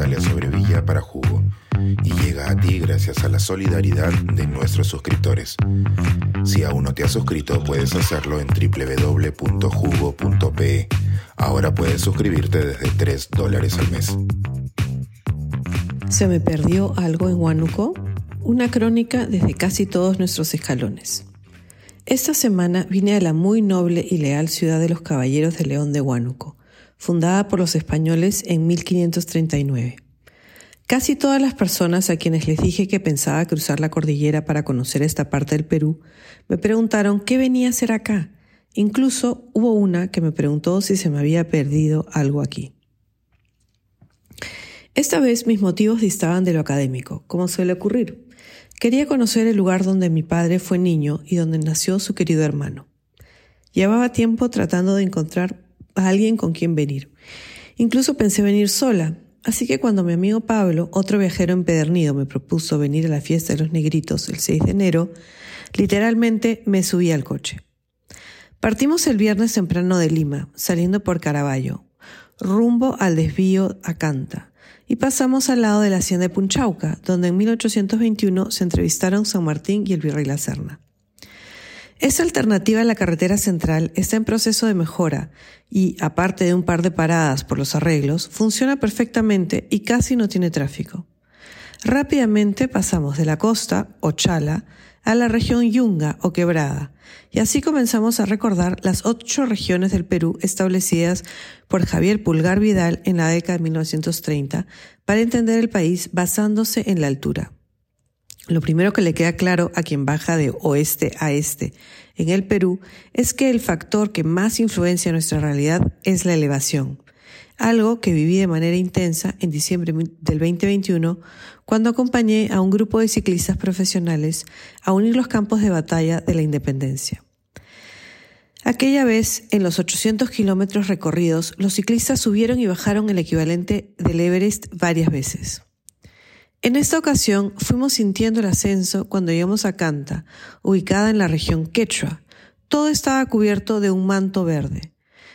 Natalia Sobrevilla para Jugo y llega a ti gracias a la solidaridad de nuestros suscriptores. Si aún no te has suscrito, puedes hacerlo en www.jugo.pe. Ahora puedes suscribirte desde 3 dólares al mes. ¿Se me perdió algo en Huánuco? Una crónica desde casi todos nuestros escalones. Esta semana vine a la muy noble y leal ciudad de los Caballeros de León de Huánuco, fundada por los españoles en 1539. Casi todas las personas a quienes les dije que pensaba cruzar la cordillera para conocer esta parte del Perú me preguntaron qué venía a hacer acá. Incluso hubo una que me preguntó si se me había perdido algo aquí. Esta vez mis motivos distaban de lo académico, como suele ocurrir. Quería conocer el lugar donde mi padre fue niño y donde nació su querido hermano. Llevaba tiempo tratando de encontrar alguien con quien venir. Incluso pensé venir sola, Así que cuando mi amigo Pablo, otro viajero empedernido, me propuso venir a la fiesta de los negritos el 6 de enero, literalmente me subí al coche. Partimos el viernes temprano de Lima, saliendo por Caraballo, rumbo al desvío a Canta, y pasamos al lado de la hacienda de Punchauca, donde en 1821 se entrevistaron San Martín y el virrey La Serna. Esta alternativa a la carretera central está en proceso de mejora y, aparte de un par de paradas por los arreglos, funciona perfectamente y casi no tiene tráfico. Rápidamente pasamos de la costa, o chala, a la región Yunga o Quebrada, y así comenzamos a recordar las ocho regiones del Perú establecidas por Javier Pulgar Vidal en la década de 1930 para entender el país basándose en la altura. Lo primero que le queda claro a quien baja de oeste a este en el Perú es que el factor que más influencia nuestra realidad es la elevación, algo que viví de manera intensa en diciembre del 2021 cuando acompañé a un grupo de ciclistas profesionales a unir los campos de batalla de la independencia. Aquella vez, en los 800 kilómetros recorridos, los ciclistas subieron y bajaron el equivalente del Everest varias veces. En esta ocasión fuimos sintiendo el ascenso cuando llegamos a Canta, ubicada en la región Quechua. Todo estaba cubierto de un manto verde.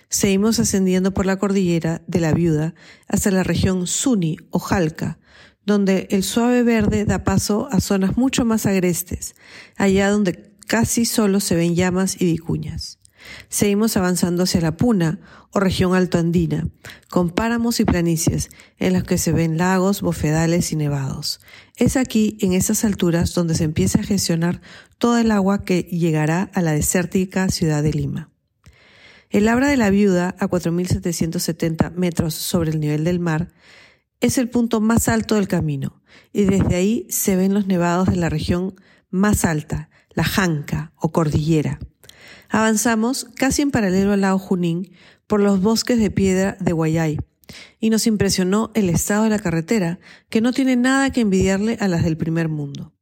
Seguimos ascendiendo por la cordillera de la Viuda hasta la región Suni o Jalca, donde el suave verde da paso a zonas mucho más agrestes, allá donde casi solo se ven llamas y vicuñas. Seguimos avanzando hacia la Puna, o región altoandina, con páramos y planicies en los que se ven lagos, bofedales y nevados. Es aquí, en esas alturas, donde se empieza a gestionar toda el agua que llegará a la desértica ciudad de Lima. El Abra de la Viuda, a 4.770 metros sobre el nivel del mar, es el punto más alto del camino, y desde ahí se ven los nevados de la región más alta, la Janca o Cordillera. Avanzamos casi en paralelo al lago Junín por los bosques de piedra de Guayay y nos impresionó el estado de la carretera, que no tiene nada que envidiarle a las del primer mundo.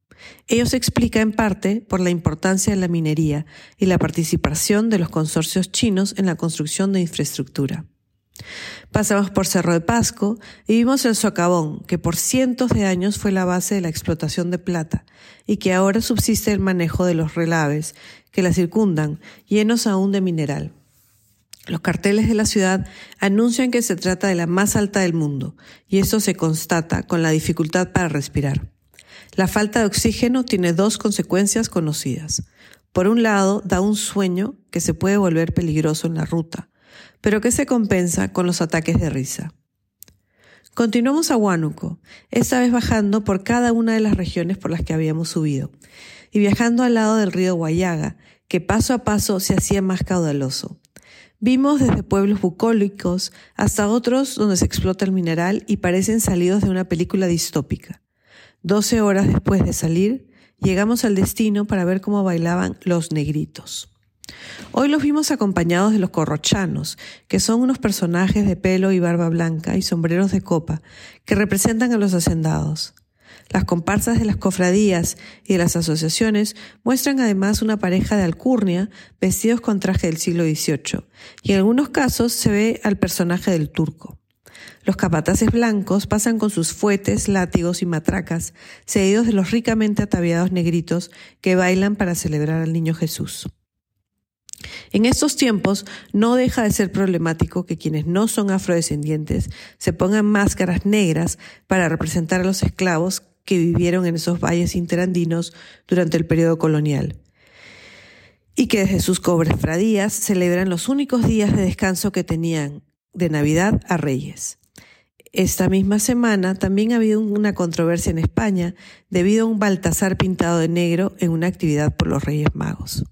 Ello se explica en parte por la importancia de la minería y la participación de los consorcios chinos en la construcción de infraestructura. Pasamos por Cerro de Pasco y vimos el socavón, que por cientos de años fue la base de la explotación de plata y que ahora subsiste el manejo de los relaves que la circundan, llenos aún de mineral. Los carteles de la ciudad anuncian que se trata de la más alta del mundo, y eso se constata con la dificultad para respirar. La falta de oxígeno tiene dos consecuencias conocidas. Por un lado, da un sueño que se puede volver peligroso en la ruta, pero que se compensa con los ataques de risa. Continuamos a Huánuco, esta vez bajando por cada una de las regiones por las que habíamos subido, y viajando al lado del río Guayaga, que paso a paso se hacía más caudaloso. Vimos desde pueblos bucólicos hasta otros donde se explota el mineral y parecen salidos de una película distópica. Doce horas después de salir, llegamos al destino para ver cómo bailaban los negritos. Hoy los vimos acompañados de los corrochanos, que son unos personajes de pelo y barba blanca y sombreros de copa, que representan a los hacendados. Las comparsas de las cofradías y de las asociaciones muestran además una pareja de alcurnia vestidos con traje del siglo XVIII, y en algunos casos se ve al personaje del turco. Los capataces blancos pasan con sus fuetes, látigos y matracas, seguidos de los ricamente ataviados negritos que bailan para celebrar al niño Jesús. En estos tiempos no deja de ser problemático que quienes no son afrodescendientes se pongan máscaras negras para representar a los esclavos que vivieron en esos valles interandinos durante el periodo colonial y que desde sus cofradías celebran los únicos días de descanso que tenían de Navidad a Reyes. Esta misma semana también ha habido una controversia en España debido a un Baltasar pintado de negro en una actividad por los Reyes Magos.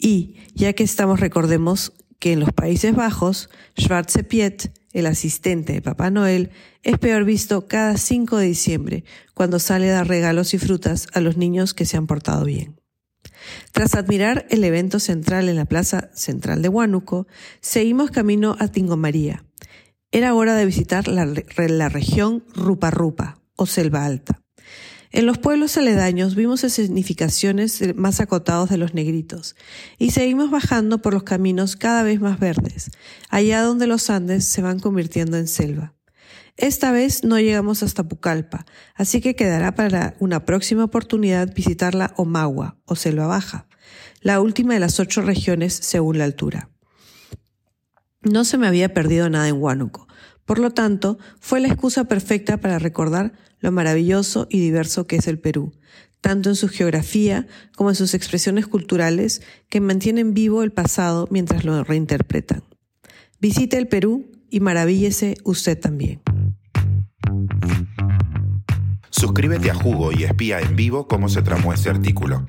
Y, ya que estamos, recordemos que en los Países Bajos, Schwarze Piet, el asistente de Papá Noel, es peor visto cada 5 de diciembre, cuando sale a dar regalos y frutas a los niños que se han portado bien. Tras admirar el evento central en la plaza central de Huánuco, seguimos camino a Tingomaría. Era hora de visitar la región Rupa Rupa, o Selva Alta. En los pueblos aledaños vimos escenificaciones más acotados de los negritos y seguimos bajando por los caminos cada vez más verdes, allá donde los Andes se van convirtiendo en selva. Esta vez no llegamos hasta Pucallpa, así que quedará para una próxima oportunidad visitar la Omagua o Selva Baja, la última de las ocho regiones según la altura. No se me había perdido nada en Huánuco, por lo tanto, fue la excusa perfecta para recordar lo maravilloso y diverso que es el Perú, tanto en su geografía como en sus expresiones culturales que mantienen vivo el pasado mientras lo reinterpretan. Visite el Perú y maravíllese usted también. Suscríbete a Jugo y espía en vivo cómo se tramó este artículo.